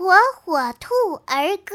火火兔儿歌。